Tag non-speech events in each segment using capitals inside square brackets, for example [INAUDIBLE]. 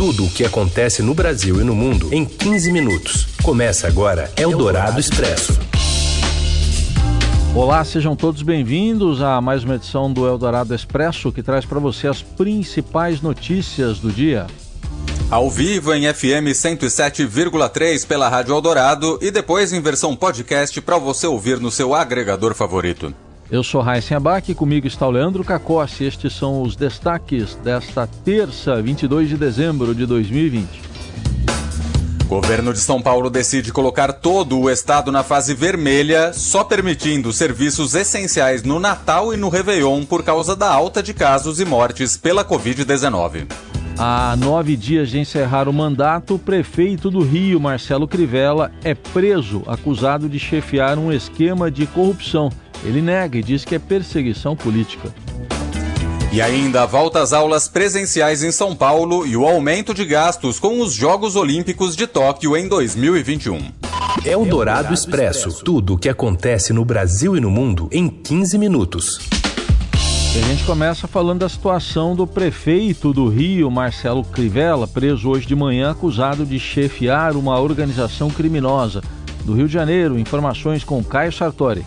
Tudo o que acontece no Brasil e no mundo em 15 minutos. Começa agora Eldorado Expresso. Olá, sejam todos bem-vindos a mais uma edição do Eldorado Expresso que traz para você as principais notícias do dia. Ao vivo em FM 107,3 pela Rádio Eldorado e depois em versão podcast para você ouvir no seu agregador favorito. Eu sou Raíssa Abac e comigo está o Leandro Cacossi. Estes são os destaques desta terça, 22 de dezembro de 2020. Governo de São Paulo decide colocar todo o estado na fase vermelha, só permitindo serviços essenciais no Natal e no Réveillon por causa da alta de casos e mortes pela Covid-19. Há nove dias de encerrar o mandato, o prefeito do Rio, Marcelo Crivella, é preso, acusado de chefiar um esquema de corrupção ele nega e diz que é perseguição política. E ainda volta às aulas presenciais em São Paulo e o aumento de gastos com os Jogos Olímpicos de Tóquio em 2021. É o Dourado Expresso. Tudo o que acontece no Brasil e no mundo em 15 minutos. E a gente começa falando da situação do prefeito do Rio, Marcelo Crivella, preso hoje de manhã acusado de chefiar uma organização criminosa. Do Rio de Janeiro, informações com Caio Sartori.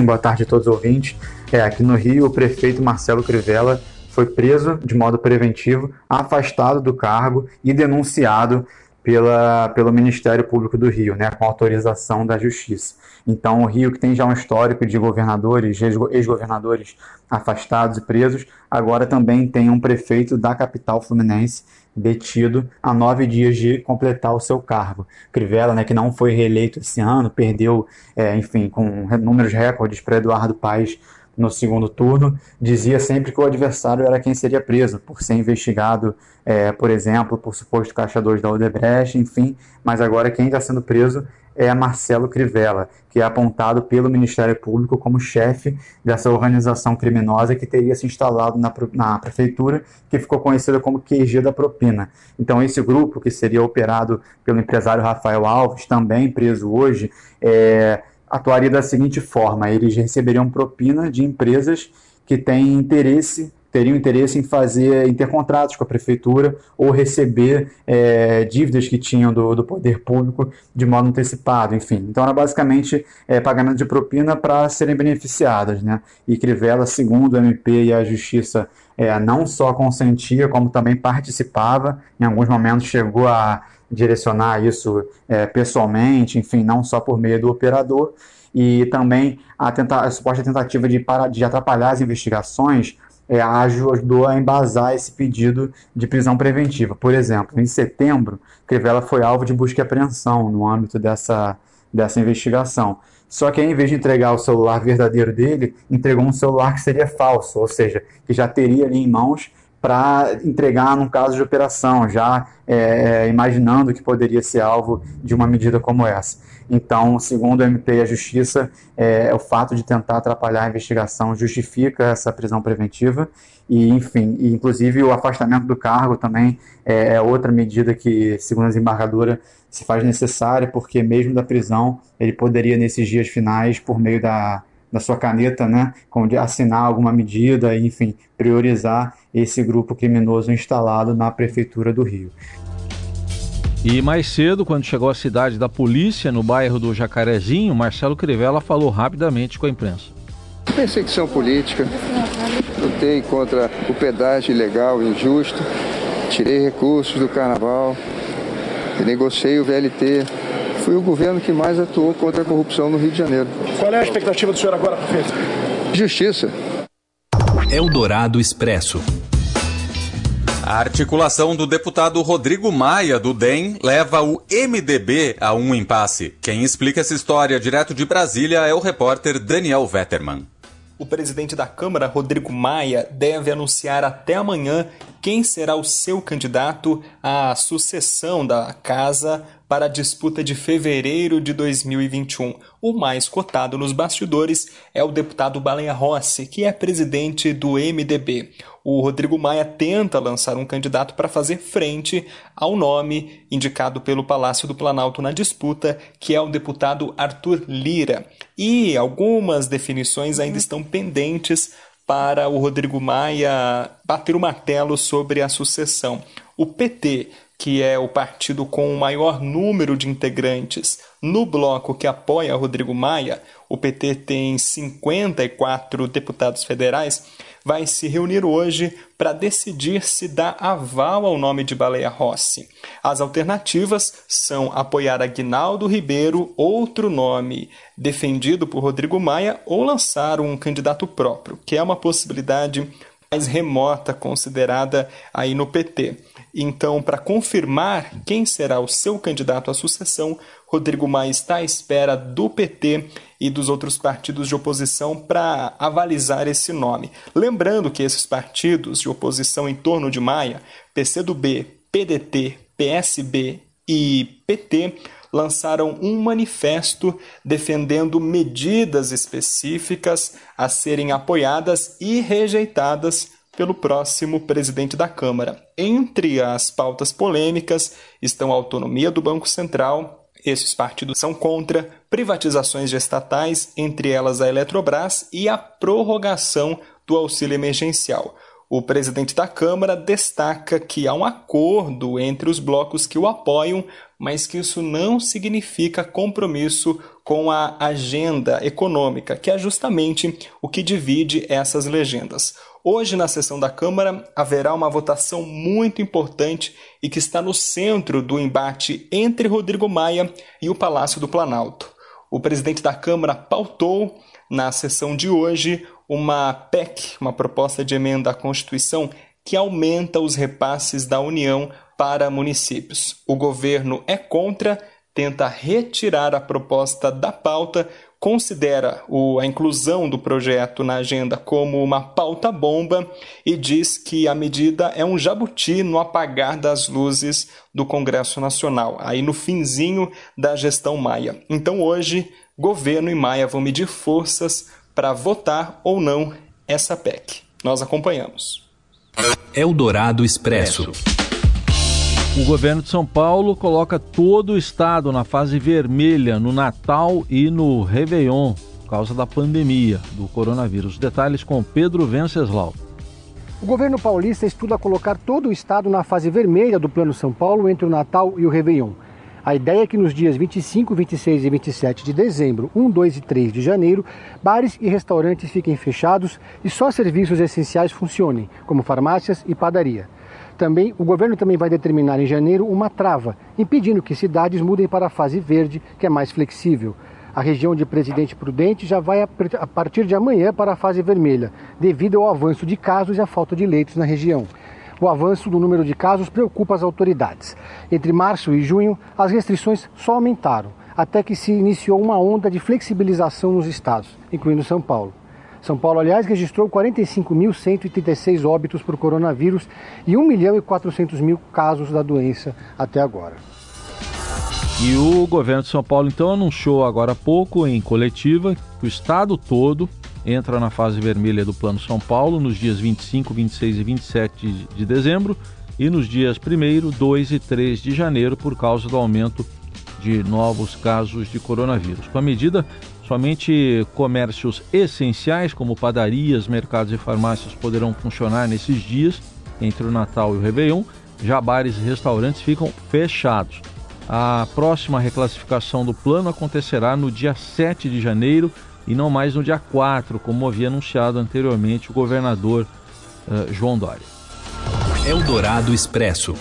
Boa tarde a todos os ouvintes. É, aqui no Rio, o prefeito Marcelo Crivella foi preso de modo preventivo, afastado do cargo e denunciado pela, pelo Ministério Público do Rio, né, com autorização da Justiça. Então, o Rio, que tem já um histórico de governadores, ex-governadores afastados e presos, agora também tem um prefeito da capital fluminense detido a nove dias de completar o seu cargo. Crivella, né, que não foi reeleito esse ano, perdeu, é, enfim, com números recordes para Eduardo Paes no segundo turno, dizia sempre que o adversário era quem seria preso, por ser investigado, é, por exemplo, por suposto caixadores da Odebrecht, enfim, mas agora quem está sendo preso é Marcelo Crivella, que é apontado pelo Ministério Público como chefe dessa organização criminosa que teria se instalado na, na prefeitura, que ficou conhecida como QG da Propina. Então, esse grupo, que seria operado pelo empresário Rafael Alves, também preso hoje, é, atuaria da seguinte forma: eles receberiam propina de empresas que têm interesse teriam interesse em fazer intercontratos com a prefeitura ou receber é, dívidas que tinham do, do, poder público de modo antecipado, enfim. Então era basicamente é, pagamento de propina para serem beneficiadas, né? E Crivella, segundo o MP e a Justiça, é, não só consentia, como também participava, em alguns momentos chegou a direcionar isso é, pessoalmente, enfim, não só por meio do operador, e também a, tenta a suposta tentativa de, para, de atrapalhar as investigações é, ajudou a embasar esse pedido de prisão preventiva. Por exemplo, em setembro, Crivella foi alvo de busca e apreensão no âmbito dessa, dessa investigação. Só que, em vez de entregar o celular verdadeiro dele, entregou um celular que seria falso, ou seja, que já teria ali em mãos para entregar num caso de operação, já é, imaginando que poderia ser alvo de uma medida como essa. Então, segundo o MP e a Justiça, é, o fato de tentar atrapalhar a investigação justifica essa prisão preventiva e, enfim, e, inclusive o afastamento do cargo também é, é outra medida que, segundo a desembargadora, se faz necessária, porque mesmo da prisão, ele poderia, nesses dias finais, por meio da da sua caneta, né, de assinar alguma medida, enfim, priorizar esse grupo criminoso instalado na prefeitura do Rio. E mais cedo, quando chegou à cidade da polícia, no bairro do Jacarezinho, Marcelo Crivella falou rapidamente com a imprensa. Perseguição política, lutei contra o pedágio ilegal, injusto, tirei recursos do carnaval, negociei o VLT, Fui o governo que mais atuou contra a corrupção no Rio de Janeiro. Qual é a expectativa do senhor agora, prefeito? Justiça. Eldorado Expresso. A articulação do deputado Rodrigo Maia, do DEM, leva o MDB a um impasse. Quem explica essa história direto de Brasília é o repórter Daniel Vetterman. O presidente da Câmara, Rodrigo Maia, deve anunciar até amanhã quem será o seu candidato à sucessão da casa para a disputa de fevereiro de 2021. O mais cotado nos bastidores é o deputado Baleia Rossi, que é presidente do MDB. O Rodrigo Maia tenta lançar um candidato para fazer frente ao nome indicado pelo Palácio do Planalto na disputa, que é o deputado Arthur Lira. E algumas definições ainda estão pendentes para o Rodrigo Maia bater o martelo sobre a sucessão. O PT, que é o partido com o maior número de integrantes no bloco que apoia Rodrigo Maia, o PT tem 54 deputados federais, vai se reunir hoje para decidir se dá aval ao nome de Baleia Rossi. As alternativas são apoiar Aguinaldo Ribeiro, outro nome defendido por Rodrigo Maia, ou lançar um candidato próprio, que é uma possibilidade mais remota considerada aí no PT. Então, para confirmar quem será o seu candidato à sucessão, Rodrigo Maia está à espera do PT e dos outros partidos de oposição para avalizar esse nome. Lembrando que esses partidos de oposição em torno de Maia, PCdoB, PDT, PSB e PT, lançaram um manifesto defendendo medidas específicas a serem apoiadas e rejeitadas pelo próximo presidente da Câmara. Entre as pautas polêmicas estão a autonomia do Banco Central. Esses partidos são contra privatizações de estatais, entre elas a Eletrobras, e a prorrogação do auxílio emergencial. O presidente da Câmara destaca que há um acordo entre os blocos que o apoiam, mas que isso não significa compromisso com a agenda econômica, que é justamente o que divide essas legendas. Hoje, na sessão da Câmara, haverá uma votação muito importante e que está no centro do embate entre Rodrigo Maia e o Palácio do Planalto. O presidente da Câmara pautou, na sessão de hoje, uma PEC, uma proposta de emenda à Constituição, que aumenta os repasses da União para municípios. O governo é contra, tenta retirar a proposta da pauta considera a inclusão do projeto na agenda como uma pauta bomba e diz que a medida é um jabuti no apagar das luzes do Congresso Nacional, aí no finzinho da gestão Maia. Então hoje, governo e Maia vão medir forças para votar ou não essa PEC. Nós acompanhamos. Eldorado Expresso. O governo de São Paulo coloca todo o estado na fase vermelha no Natal e no Réveillon, por causa da pandemia do coronavírus. Detalhes com Pedro Venceslau. O governo paulista estuda colocar todo o estado na fase vermelha do Plano São Paulo entre o Natal e o Réveillon. A ideia é que nos dias 25, 26 e 27 de dezembro, 1, 2 e 3 de janeiro, bares e restaurantes fiquem fechados e só serviços essenciais funcionem, como farmácias e padaria. Também, o governo também vai determinar em janeiro uma trava, impedindo que cidades mudem para a fase verde, que é mais flexível. A região de Presidente Prudente já vai a partir de amanhã para a fase vermelha, devido ao avanço de casos e à falta de leitos na região. O avanço do número de casos preocupa as autoridades. Entre março e junho, as restrições só aumentaram, até que se iniciou uma onda de flexibilização nos estados, incluindo São Paulo. São Paulo, aliás, registrou 45.136 óbitos por coronavírus e 1 milhão e 400 mil casos da doença até agora. E o governo de São Paulo, então, anunciou agora há pouco, em coletiva, que o estado todo entra na fase vermelha do Plano São Paulo nos dias 25, 26 e 27 de dezembro e nos dias 1, 2 e 3 de janeiro por causa do aumento de novos casos de coronavírus. Com a medida, Somente comércios essenciais, como padarias, mercados e farmácias, poderão funcionar nesses dias, entre o Natal e o Réveillon. Já bares e restaurantes ficam fechados. A próxima reclassificação do plano acontecerá no dia 7 de janeiro e não mais no dia 4, como havia anunciado anteriormente o governador uh, João Dória. Eldorado Expresso.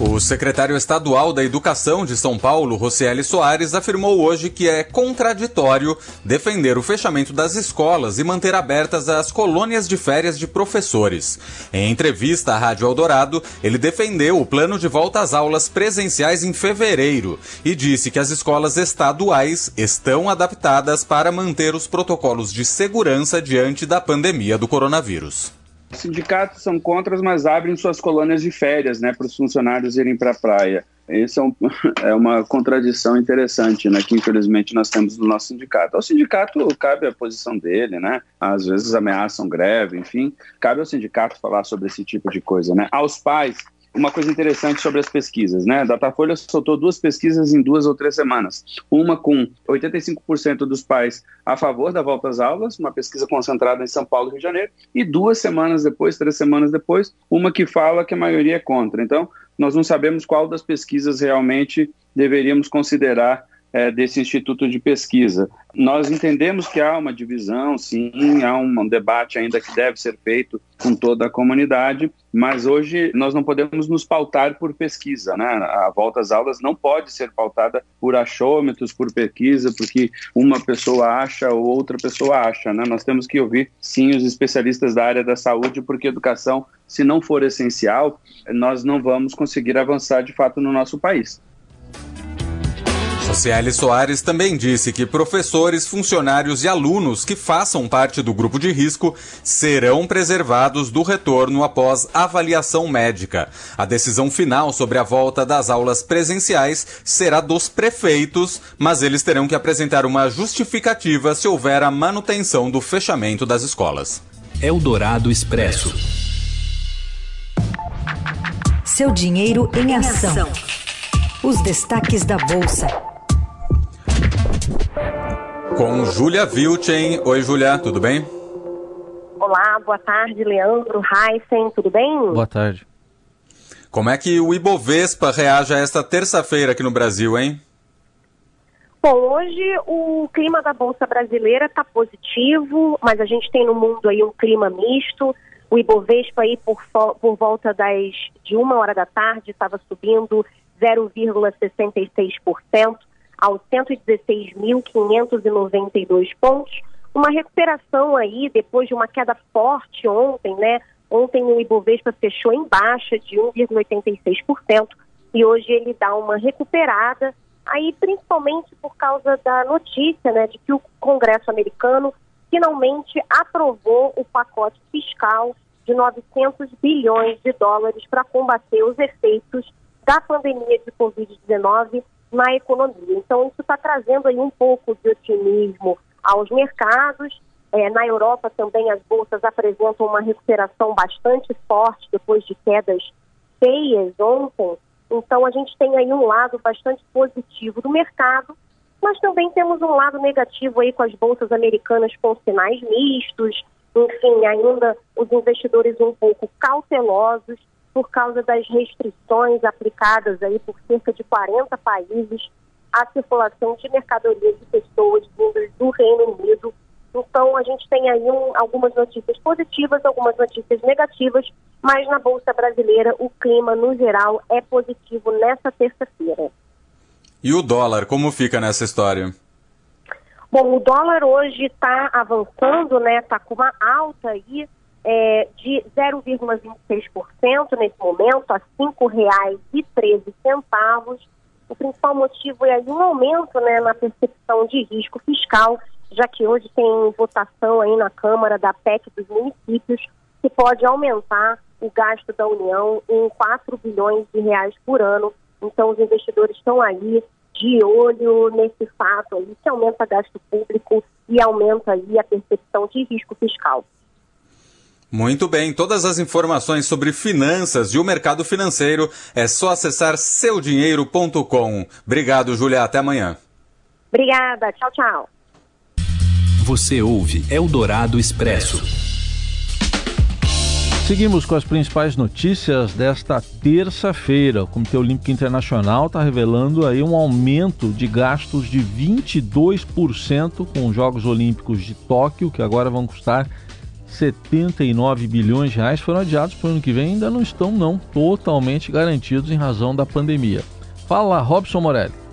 O secretário estadual da Educação de São Paulo, Rocieli Soares, afirmou hoje que é contraditório defender o fechamento das escolas e manter abertas as colônias de férias de professores. Em entrevista à Rádio Eldorado, ele defendeu o plano de volta às aulas presenciais em fevereiro e disse que as escolas estaduais estão adaptadas para manter os protocolos de segurança diante da pandemia do coronavírus. Os sindicatos são contra, mas abrem suas colônias de férias, né, para os funcionários irem para a praia. Isso é, um, [LAUGHS] é, uma contradição interessante, né, que infelizmente nós temos no nosso sindicato. Ao sindicato cabe a posição dele, né, às vezes ameaçam greve, enfim, cabe ao sindicato falar sobre esse tipo de coisa, né. Aos pais, uma coisa interessante sobre as pesquisas, né? Datafolha soltou duas pesquisas em duas ou três semanas. Uma com 85% dos pais a favor da volta às aulas, uma pesquisa concentrada em São Paulo e Rio de Janeiro, e duas semanas depois, três semanas depois, uma que fala que a maioria é contra. Então, nós não sabemos qual das pesquisas realmente deveríamos considerar é, desse instituto de pesquisa. Nós entendemos que há uma divisão, sim, há um debate ainda que deve ser feito com toda a comunidade, mas hoje nós não podemos nos pautar por pesquisa, né? A volta às aulas não pode ser pautada por achômetros, por pesquisa, porque uma pessoa acha ou outra pessoa acha, né? Nós temos que ouvir, sim, os especialistas da área da saúde, porque educação, se não for essencial, nós não vamos conseguir avançar de fato no nosso país. Ciele Soares também disse que professores, funcionários e alunos que façam parte do grupo de risco serão preservados do retorno após avaliação médica. A decisão final sobre a volta das aulas presenciais será dos prefeitos, mas eles terão que apresentar uma justificativa se houver a manutenção do fechamento das escolas. Eldorado Expresso. Seu dinheiro em ação. Os destaques da Bolsa. Com Júlia Vilchen. Oi, Júlia, tudo bem? Olá, boa tarde, Leandro, Heisen, tudo bem? Boa tarde. Como é que o Ibovespa reage a esta terça-feira aqui no Brasil, hein? Bom, hoje o clima da Bolsa Brasileira está positivo, mas a gente tem no mundo aí um clima misto. O Ibovespa aí por, por volta das de uma hora da tarde estava subindo 0,66% aos 116.592 pontos, uma recuperação aí depois de uma queda forte ontem, né? Ontem o Ibovespa fechou em baixa de 1,86% e hoje ele dá uma recuperada, aí principalmente por causa da notícia, né, de que o Congresso americano finalmente aprovou o pacote fiscal de 900 bilhões de dólares para combater os efeitos da pandemia de Covid-19 na economia. Então, isso está trazendo aí um pouco de otimismo aos mercados. É, na Europa também as bolsas apresentam uma recuperação bastante forte depois de quedas feias ontem. Então, a gente tem aí um lado bastante positivo do mercado, mas também temos um lado negativo aí com as bolsas americanas com sinais mistos, enfim, ainda os investidores um pouco cautelosos por causa das restrições aplicadas aí por cerca de 40 países à circulação de mercadorias e pessoas vindas do Reino Unido. Então, a gente tem aí um, algumas notícias positivas, algumas notícias negativas, mas na Bolsa Brasileira o clima, no geral, é positivo nessa terça-feira. E o dólar, como fica nessa história? Bom, o dólar hoje está avançando, né? Está com uma alta aí é, de 0,26% nesse momento, a R$ 5,13. O principal motivo é um aumento né, na percepção de risco fiscal, já que hoje tem votação aí na Câmara da PEC dos municípios, que pode aumentar o gasto da União em 4 bilhões de reais por ano. Então, os investidores estão aí de olho nesse fato aí, que aumenta gasto público e aumenta aí a percepção de risco fiscal. Muito bem, todas as informações sobre finanças e o mercado financeiro é só acessar seudinheiro.com. Obrigado, Julia. Até amanhã. Obrigada. Tchau, tchau. Você ouve Eldorado Expresso. Seguimos com as principais notícias desta terça-feira. O Comitê Olímpico Internacional está revelando aí um aumento de gastos de 22% com os Jogos Olímpicos de Tóquio, que agora vão custar 79 bilhões de reais foram adiados para o ano que vem ainda não estão não totalmente garantidos em razão da pandemia. Fala, Robson Morelli.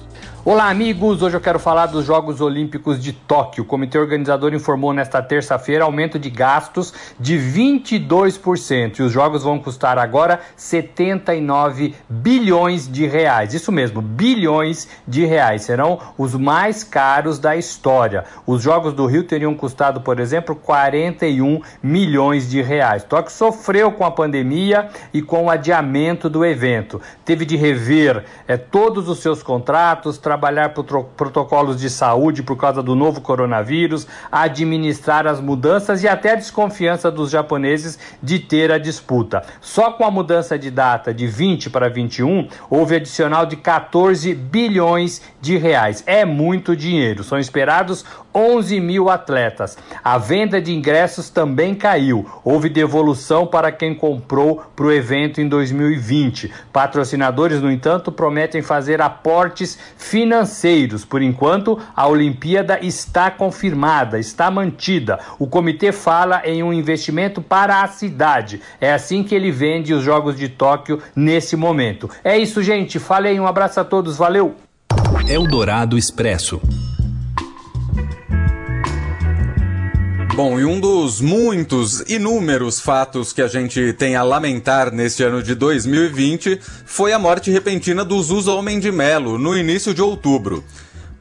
Olá, amigos! Hoje eu quero falar dos Jogos Olímpicos de Tóquio. O comitê organizador informou nesta terça-feira aumento de gastos de 22% e os Jogos vão custar agora 79 bilhões de reais. Isso mesmo, bilhões de reais. Serão os mais caros da história. Os Jogos do Rio teriam custado, por exemplo, 41 milhões de reais. Tóquio sofreu com a pandemia e com o adiamento do evento. Teve de rever é, todos os seus contratos, trabalhar protocolos de saúde por causa do novo coronavírus, administrar as mudanças e até a desconfiança dos japoneses de ter a disputa. Só com a mudança de data de 20 para 21, houve adicional de 14 bilhões de reais. É muito dinheiro. São esperados 11 mil atletas. A venda de ingressos também caiu. Houve devolução para quem comprou para o evento em 2020. Patrocinadores, no entanto, prometem fazer aportes financeiros. Por enquanto, a Olimpíada está confirmada, está mantida. O comitê fala em um investimento para a cidade. É assim que ele vende os Jogos de Tóquio nesse momento. É isso, gente. Falei, um abraço a todos. Valeu! Eldorado Expresso. Bom, e um dos muitos, inúmeros fatos que a gente tem a lamentar neste ano de 2020 foi a morte repentina do Zusa Homem de Melo, no início de outubro.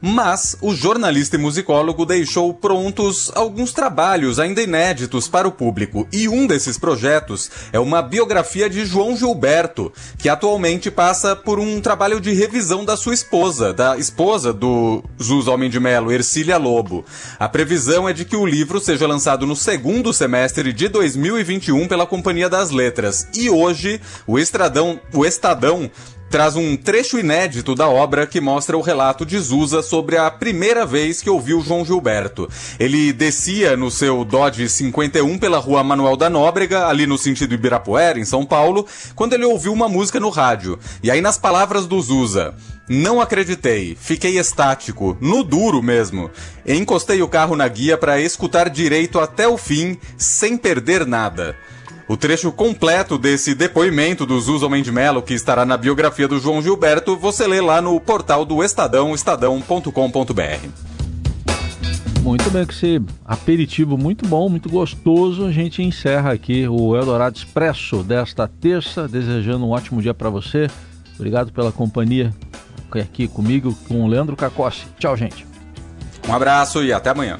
Mas o jornalista e musicólogo deixou prontos alguns trabalhos ainda inéditos para o público, e um desses projetos é uma biografia de João Gilberto, que atualmente passa por um trabalho de revisão da sua esposa, da esposa do Jus Homem de Melo, Ercília Lobo. A previsão é de que o livro seja lançado no segundo semestre de 2021 pela Companhia das Letras. E hoje, o Estradão, o Estadão traz um trecho inédito da obra que mostra o relato de Zusa sobre a primeira vez que ouviu João Gilberto. Ele descia no seu Dodge 51 pela rua Manuel da Nóbrega, ali no sentido Ibirapuera, em São Paulo, quando ele ouviu uma música no rádio. E aí, nas palavras do Zusa. Não acreditei, fiquei estático, no duro mesmo. Encostei o carro na guia para escutar direito até o fim, sem perder nada. O trecho completo desse depoimento do Zusa Homem de Melo, que estará na biografia do João Gilberto, você lê lá no portal do Estadão, estadão.com.br. Muito bem, com esse aperitivo muito bom, muito gostoso, a gente encerra aqui o Eldorado Expresso desta terça, desejando um ótimo dia para você. Obrigado pela companhia aqui comigo, com o Leandro Cacossi. Tchau, gente. Um abraço e até amanhã.